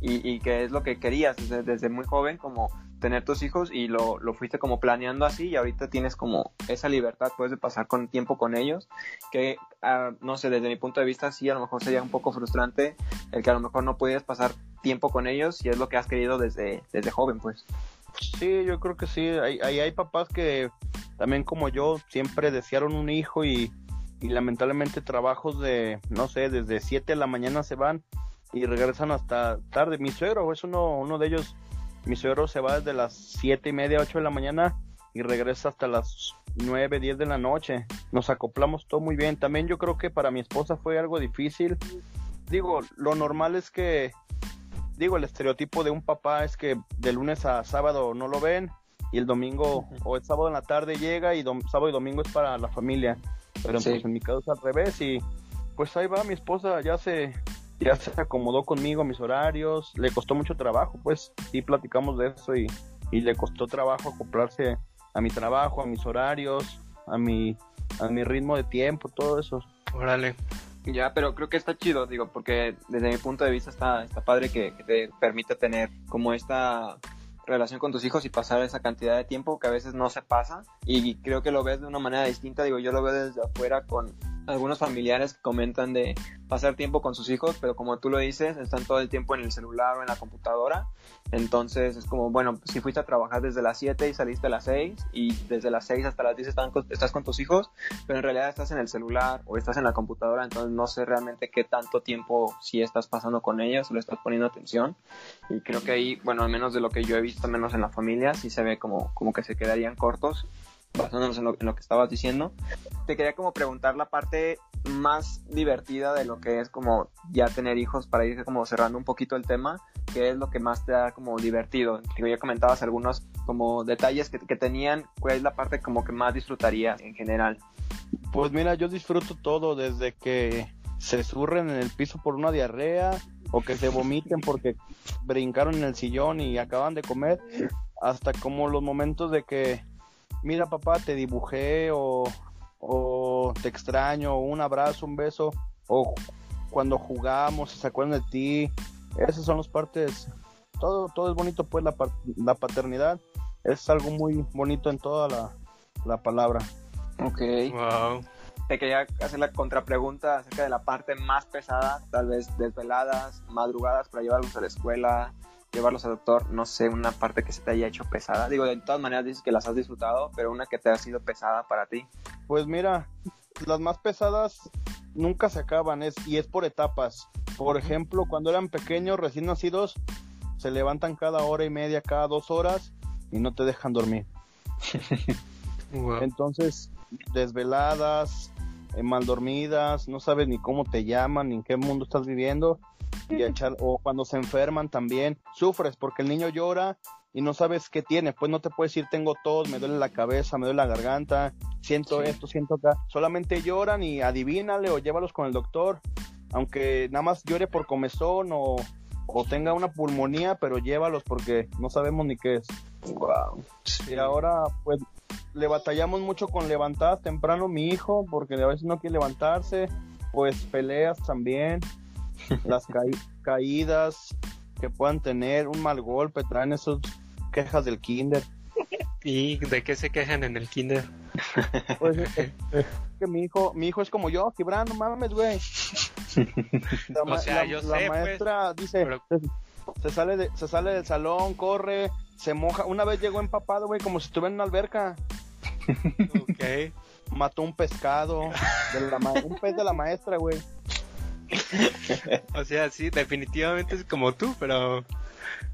y, que es lo que querías desde, muy joven, como tener tus hijos y lo, lo fuiste como planeando así y ahorita tienes como esa libertad, puedes de pasar con tiempo con ellos, que ah, no sé, desde mi punto de vista sí, a lo mejor sería un poco frustrante el que a lo mejor no pudieras pasar tiempo con ellos y es lo que has querido desde, desde joven, pues. Sí, yo creo que sí. Hay, hay papás que también como yo siempre desearon un hijo y, y lamentablemente trabajos de, no sé, desde 7 de la mañana se van y regresan hasta tarde. Mi suegro es uno, uno de ellos. Mi suegro se va desde las siete y media, 8 de la mañana y regresa hasta las 9, 10 de la noche. Nos acoplamos todo muy bien. También yo creo que para mi esposa fue algo difícil. Digo, lo normal es que, digo, el estereotipo de un papá es que de lunes a sábado no lo ven y el domingo o el sábado en la tarde llega y sábado y domingo es para la familia. Pero pues en mi caso es al revés y pues ahí va mi esposa, ya se ya se acomodó conmigo a mis horarios, le costó mucho trabajo, pues sí platicamos de eso y, y le costó trabajo acoplarse a mi trabajo, a mis horarios, a mi, a mi ritmo de tiempo, todo eso. Órale. Ya, pero creo que está chido, digo, porque desde mi punto de vista está, está padre que, que te permite tener como esta relación con tus hijos y pasar esa cantidad de tiempo que a veces no se pasa y creo que lo ves de una manera distinta, digo, yo lo veo desde afuera con algunos familiares que comentan de pasar tiempo con sus hijos, pero como tú lo dices, están todo el tiempo en el celular o en la computadora. Entonces es como, bueno, si fuiste a trabajar desde las 7 y saliste a las 6 y desde las 6 hasta las 10 estás con tus hijos, pero en realidad estás en el celular o estás en la computadora, entonces no sé realmente qué tanto tiempo si estás pasando con ellos o le estás poniendo atención. Y creo que ahí, bueno, al menos de lo que yo he visto, menos en la familia, sí se ve como, como que se quedarían cortos basándonos en lo, en lo, que estabas diciendo, te quería como preguntar la parte más divertida de lo que es como ya tener hijos para ir como cerrando un poquito el tema, qué es lo que más te da como divertido. Ya comentabas algunos como detalles que, que tenían, cuál es la parte como que más disfrutarías en general. Pues mira, yo disfruto todo desde que se surren en el piso por una diarrea o que se vomiten <laughs> porque brincaron en el sillón y acaban de comer, hasta como los momentos de que mira papá, te dibujé o, o te extraño, o un abrazo, un beso, o cuando jugamos, se acuerdan de ti. Esas son las partes, todo, todo es bonito, pues la, la paternidad es algo muy bonito en toda la, la palabra. Ok. Wow. Te quería hacer la contrapregunta acerca de la parte más pesada, tal vez desveladas, madrugadas para llevarlos a la escuela, llevarlos al doctor, no sé, una parte que se te haya hecho pesada. Digo, de todas maneras dices que las has disfrutado, pero una que te ha sido pesada para ti. Pues mira, las más pesadas nunca se acaban es, y es por etapas. Por ejemplo, cuando eran pequeños, recién nacidos, se levantan cada hora y media, cada dos horas y no te dejan dormir. <laughs> wow. Entonces, desveladas, eh, mal dormidas, no sabes ni cómo te llaman, ni en qué mundo estás viviendo y <laughs> echar, o cuando se enferman también, sufres porque el niño llora y no sabes qué tiene, pues no te puedes decir tengo tos, me duele la cabeza, me duele la garganta, siento esto, siento acá, solamente lloran y adivínale o llévalos con el doctor, aunque nada más llore por comezón o, o tenga una pulmonía, pero llévalos porque no sabemos ni qué es. Wow. Y ahora pues le batallamos mucho con levantar temprano mi hijo porque a veces no quiere levantarse, pues peleas también <laughs> las caídas que puedan tener, un mal golpe, traen esas quejas del kinder. ¿Y de qué se quejan en el kinder? Pues <laughs> que mi hijo, mi hijo es como yo, Gibran, no mames, güey. La, <laughs> o sea, yo la sé, maestra pues, dice, pero... se, sale de, se sale del salón, corre, se moja. Una vez llegó empapado, güey, como si estuviera en una alberca. Ok. <laughs> Mató un pescado, de la un pez de la maestra, güey. <laughs> o sea, sí, definitivamente es como tú, pero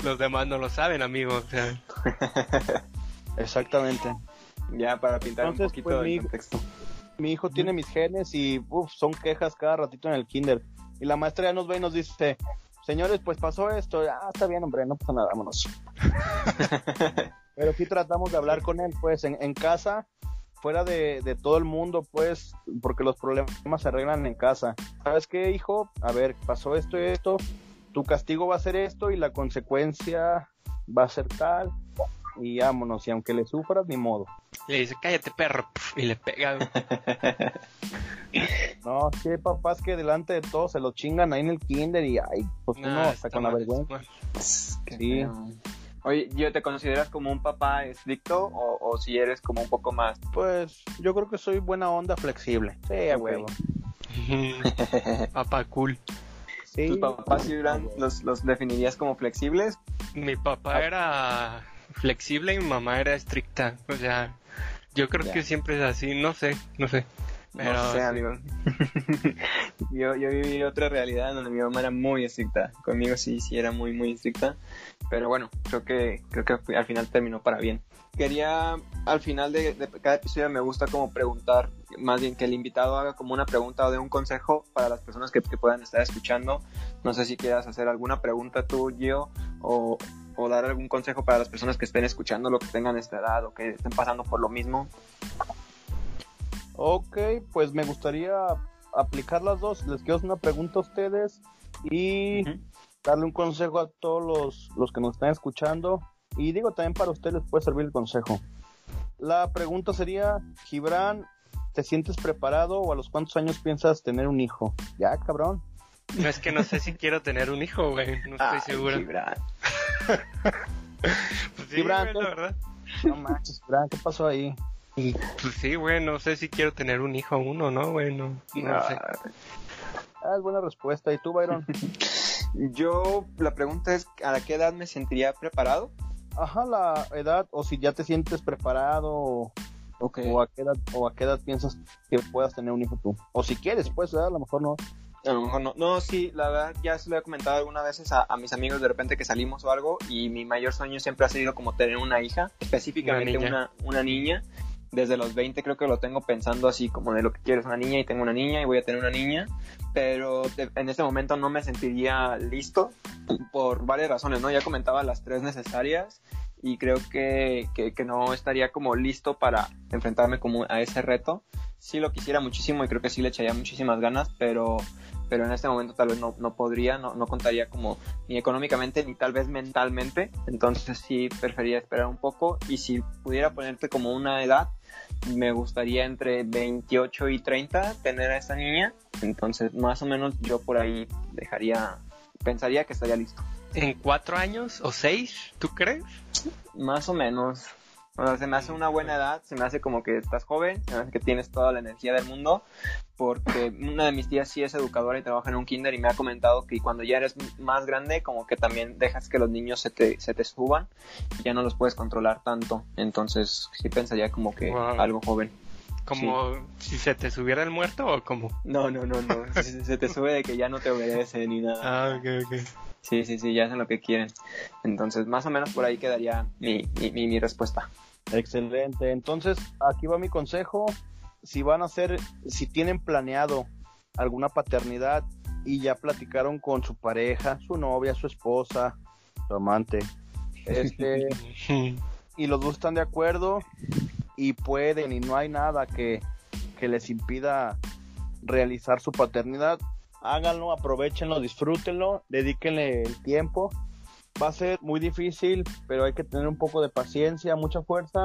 los demás no lo saben, amigo. O sea. <laughs> Exactamente. Ya, para pintar Entonces, un poquito pues, el mi, contexto. Mi hijo tiene mis genes y uf, son quejas cada ratito en el kinder. Y la maestra ya nos ve y nos dice, señores, pues pasó esto. Ah, está bien, hombre, no pasa nada, vámonos. <laughs> Pero sí tratamos de hablar con él, pues, en, en casa fuera de, de, todo el mundo, pues, porque los problemas se arreglan en casa. ¿Sabes qué, hijo? A ver, pasó esto y esto, tu castigo va a ser esto y la consecuencia va a ser tal. Y vámonos, y aunque le sufras, ni modo. Le dice, cállate, perro, y le pega. no, sí, hay papás que delante de todos se lo chingan ahí en el kinder y, ay, pues No, uno hasta con la vergüenza. Sí. feo. Oye, ¿yo te consideras como un papá estricto o, o si eres como un poco más? Pues yo creo que soy buena onda flexible. Sí, a huevo. <laughs> Papá cool. Sí. ¿Tus papás, Gibran, los, los definirías como flexibles? Mi papá era flexible y mi mamá era estricta. O sea, yo creo Ya. que siempre es así. No sé, no sé. Pero, no sé, amigo. <laughs> yo, yo viví otra realidad donde mi mamá era muy estricta. Conmigo sí, sí era muy, muy estricta. Pero bueno, creo que, creo que al final terminó para bien. Quería, al final de, de cada episodio me gusta como preguntar, más bien que el invitado haga como una pregunta o de un consejo para las personas que, que puedan estar escuchando. No sé si quieras hacer alguna pregunta tú, Gio, o, o dar algún consejo para las personas que estén escuchando, lo que tengan esta edad o que estén pasando por lo mismo. Ok, pues me gustaría aplicar las dos. Les quiero hacer una pregunta a ustedes y darle un consejo a todos los, los que nos están escuchando. Y digo, también para ustedes les puede servir el consejo. La pregunta sería, Gibran, ¿te sientes preparado o a los cuántos años piensas tener un hijo? Ya, cabrón. No es que no sé si quiero tener un hijo, güey. No estoy Ay, seguro. Gibran. Pues sí, verdad. No manches, Gibran, ¿qué pasó ahí? Pues sí, güey, no sé si quiero tener un hijo o no, güey, no, no sé. Ah, es buena respuesta. ¿Y tú, Byron? <laughs> Yo, la pregunta es, ¿a qué edad me sentiría preparado? Ajá, la edad, o si ya te sientes preparado, o, a qué edad, o a qué edad piensas que puedas tener un hijo tú. O si quieres, pues, ¿verdad? a lo mejor no. A lo mejor no. No, sí, la verdad, ya se lo he comentado algunas veces a, a mis amigos de repente que salimos o algo y mi mayor sueño siempre ha sido como tener una hija, específicamente Una una niña. una, niña. Desde los 20 creo que lo tengo pensando así como de lo que quiero es una niña y tengo una niña y voy a tener una niña, pero en este momento no me sentiría listo por varias razones, ¿no? Ya comentaba las tres necesarias y creo que, que, que no estaría como listo para enfrentarme como a ese reto. Sí lo quisiera muchísimo y creo que sí le echaría muchísimas ganas, pero pero en este momento tal vez no, no podría, no, no contaría como ni económicamente ni tal vez mentalmente, entonces sí preferiría esperar un poco y si pudiera ponerte como una edad, me gustaría entre 28 y 30 tener a esta niña, entonces más o menos yo por ahí dejaría, pensaría que estaría listo, ¿En cuatro años o seis? ¿Tú crees? Más o menos. O sea, se me hace una buena edad, se me hace como que estás joven, se me hace que tienes toda la energía del mundo, porque una de mis tías sí es educadora y trabaja en un kinder y me ha comentado que cuando ya eres más grande, como que también dejas que los niños se te, se te suban y ya no los puedes controlar tanto. Entonces sí pensaría como que Wow. algo joven. ¿Como si se te subiera el muerto o como? No, no, no, no. Se, se te sube de que ya no te obedece ni nada. Ah, ok, ok. Sí, sí, sí, ya hacen lo que quieren. Entonces más o menos por ahí quedaría mi, mi, mi, mi respuesta. Excelente. Entonces, aquí va mi consejo. Si van a hacer, si tienen planeado alguna paternidad y ya platicaron con su pareja, su novia, su esposa, su amante, este, <laughs> y los dos están de acuerdo y pueden y no hay nada que, que les impida realizar su paternidad, háganlo, aprovechenlo, disfrútenlo, dedíquenle el tiempo. Va a ser muy difícil, pero hay que tener un poco de paciencia, mucha fuerza.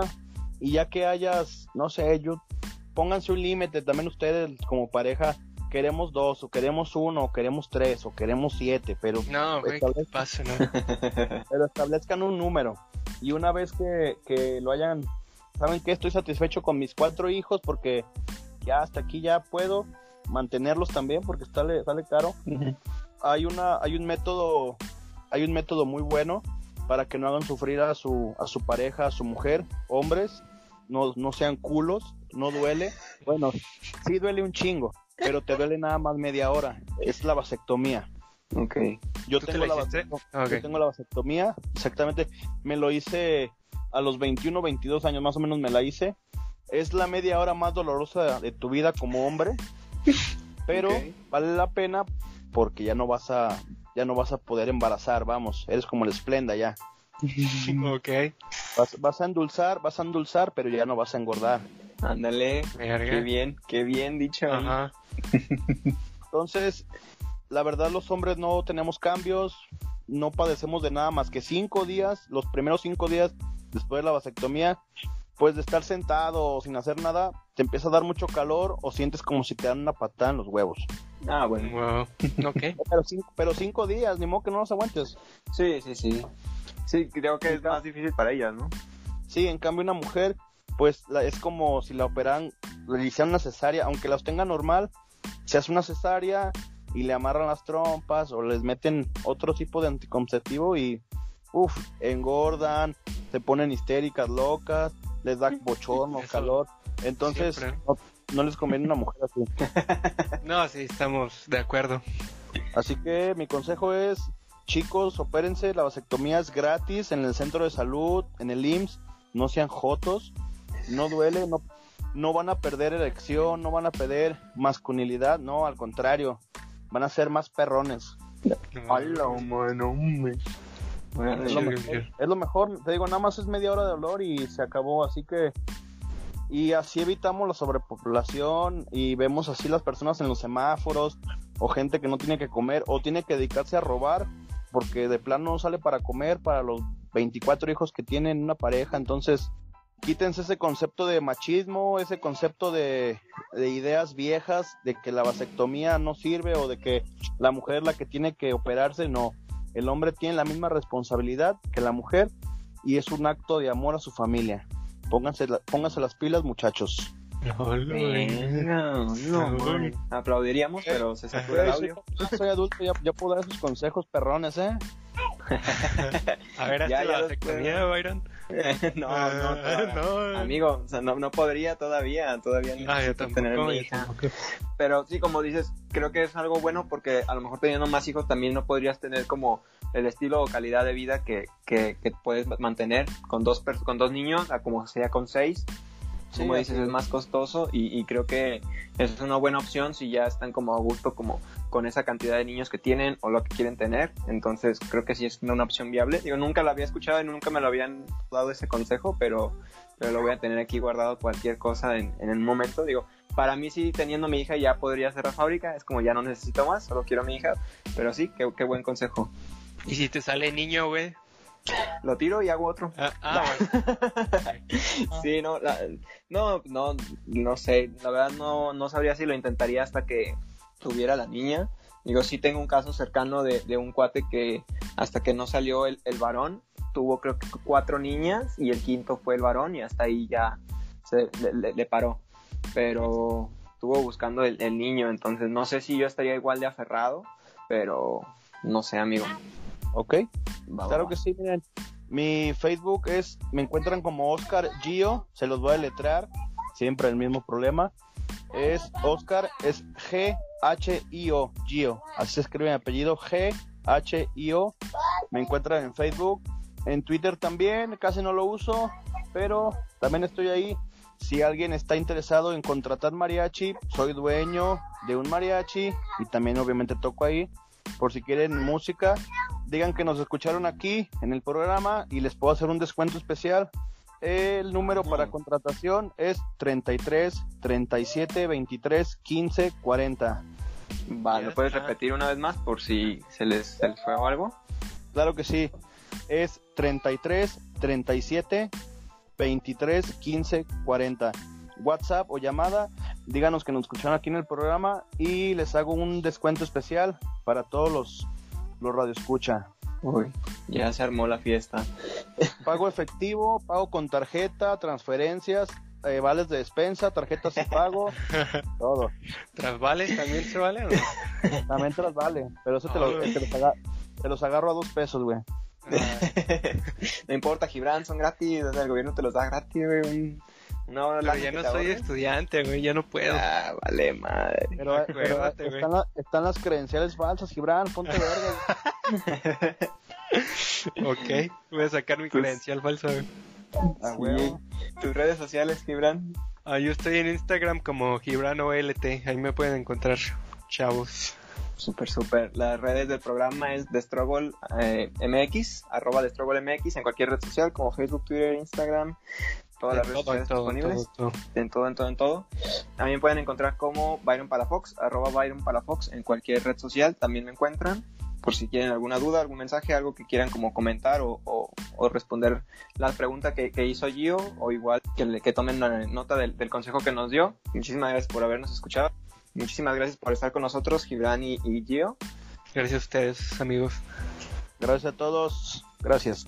Y ya que hayas, no sé, yo, pónganse un límite también ustedes como pareja. Queremos dos, o queremos uno, o queremos tres, o queremos siete, pero No, güey, ¿qué Establezcan- pasa, no? <laughs> pero establezcan un número. Y una vez que, que lo hayan, saben que estoy satisfecho con mis cuatro hijos porque ya hasta aquí ya puedo mantenerlos también porque sale, sale caro. Hay una, hay un método, hay un método muy bueno para que no hagan sufrir a su, a su pareja, a su mujer, hombres, no, no sean culos, no duele. Bueno, sí duele un chingo, pero te duele nada más media hora. Es la vasectomía. ok. Yo ¿Tú te tengo la la hiciste? vasectomía. Ok. Yo tengo la vasectomía, exactamente. Me lo hice a los 21, 22 años más o menos me la hice. Es la media hora más dolorosa de tu vida como hombre, <laughs> pero vale la pena porque ya no vas a ya no vas a poder embarazar, vamos, eres como el Splenda ya. <laughs> ok, Vas, vas a endulzar, vas a endulzar, pero ya no vas a engordar. Ándale. Qué bien, qué bien dicho. Ajá. Entonces, la verdad los hombres no tenemos cambios, no padecemos de nada más que cinco días, los primeros cinco días después de la vasectomía, pues de estar sentado o sin hacer nada, te empieza a dar mucho calor o sientes como si te dan una patada en los huevos. Ah, bueno. Wow. <laughs> Ok. Pero cinco, pero cinco días, ni modo que no los aguantes. Sí, sí, sí. Sí, creo que es más difícil para ellas, ¿no? Sí, en cambio una mujer, pues la- es como si la operan, le hicieran una cesárea, aunque las tenga normal, se hace una cesárea y le amarran las trompas o les meten otro tipo de anticonceptivo y, uff, engordan, se ponen histéricas, locas, les da bochorno, Eso calor. Entonces, no, no les conviene una mujer así. <laughs> No, sí, estamos de acuerdo. Así que mi consejo es, chicos, opérense, la vasectomía es gratis en el centro de salud, en el IMSS, no sean jotos, no duele, no, no van a perder erección, no van a perder masculinidad, no, al contrario, van a ser más perrones. Hola, mano, Bueno, es, lo mejor, es lo mejor, te digo, nada más es media hora de dolor y se acabó, así que y así evitamos la sobrepopulación y vemos así las personas en los semáforos o gente que no tiene que comer o tiene que dedicarse a robar porque de plano no sale para comer para los 24 hijos que tienen una pareja, entonces quítense ese concepto de machismo, ese concepto de, de, ideas viejas, de que la vasectomía no sirve o de que la mujer es la que tiene que operarse, no. El hombre tiene la misma responsabilidad que la mujer y es un acto de amor a su familia. Pónganse, la, pónganse las pilas, muchachos. Venga, no, Aplaudiríamos, pero se satura el audio. Soy, soy adulto, ya, ya puedo dar esos consejos perrones, ¿eh? <laughs> A ver, ¿hasta la vasectomía, Byron? <laughs> no, no, no, amigo, o sea, no, no podría todavía, todavía no ah, yo tampoco, tener mi hija. Pero sí, como dices, creo que es algo bueno porque a lo mejor teniendo más hijos también no podrías tener como el estilo o calidad de vida que, que, que puedes mantener con dos, con dos niños a como sea con seis como dices, es más costoso y, y, creo que es una buena opción si ya están como a gusto como con esa cantidad de niños que tienen o lo que quieren tener. Entonces creo que sí es una opción viable. Digo, nunca la había escuchado y nunca me lo habían dado ese consejo, pero, pero lo voy a tener aquí guardado cualquier cosa en, en el momento. Digo, para mí sí, teniendo mi hija ya podría hacer la fábrica. Es como ya no necesito más, solo quiero a mi hija. Pero sí, qué, qué buen consejo. ¿Y si te sale niño, güey? Lo tiro y hago otro. Ah, ah <laughs> sí, no, la, no, no, no sé, la verdad no, no sabría si lo intentaría hasta que tuviera la niña. Digo, sí tengo un caso cercano de, de un cuate que hasta que no salió el, el, varón, tuvo creo que cuatro niñas y el quinto fue el varón y hasta ahí ya se le, le paró. Pero estuvo buscando el, el niño, entonces no sé si yo estaría igual de aferrado, pero no sé, amigo. ¿Ok? Va, claro va, que sí, miren. Mi Facebook es, me encuentran como Oscar Gio, se los voy a letrar, siempre el mismo problema. Es Oscar, es G-H-I-O, Gio, así se escribe mi apellido, G-H-I-O. Me encuentran en Facebook, en Twitter también, casi no lo uso, pero también estoy ahí. Si alguien está interesado en contratar mariachi, soy dueño de un mariachi y también obviamente toco ahí. Por si quieren música, digan que nos escucharon aquí en el programa y les puedo hacer un descuento especial. El número para contratación es 33 37 23 15 40. Vale, ¿lo puedes repetir una vez más por si se les, se les fue o algo? Claro que sí. Es 33 37 23 15 40. WhatsApp o llamada, díganos que nos escucharon aquí en el programa y les hago un descuento especial para todos los los radio escucha. Uy, ya se armó la fiesta. Pago efectivo, pago con tarjeta, transferencias, eh, vales de despensa, tarjetas de pago, <laughs> todo. ¿Trasvales también se vale o no? También trasvale, pero eso te, lo, te, los, agarro, te los agarro a dos pesos, güey. <laughs> no importa, Gibran, son gratis, o sea, el gobierno te los da gratis, güey. No, pero ya no soy estudiante, güey, ya no puedo. Ah, vale, madre. Pero, pero Cuévate, están, la, están, las credenciales falsas, Gibran, ponte verga. <laughs> ok, voy a sacar mi pues, credencial falsa, güey. Ah, sí. ¿Tus redes sociales, Gibran? Ah, yo estoy en Instagram como GibranOLT, ahí me pueden encontrar, chavos. Súper, súper. Las redes del programa es Destrogol eh, MX, arroba Destrogol MX en cualquier red social como Facebook, Twitter, Instagram, todas las redes sociales disponibles. Todo, todo. En todo, en todo, en todo. También pueden encontrar como Byron Palafox, arroba Byron Palafox en cualquier red social, también me encuentran. Por si tienen alguna duda, algún mensaje, algo que quieran como comentar o, o, o responder la pregunta que, que, hizo Gio, o igual que, que tomen nota del, del, consejo que nos dio. Muchísimas gracias por habernos escuchado. Muchísimas gracias por estar con nosotros, Gibran y, y Gio. Gracias a ustedes, amigos. Gracias a todos. Gracias.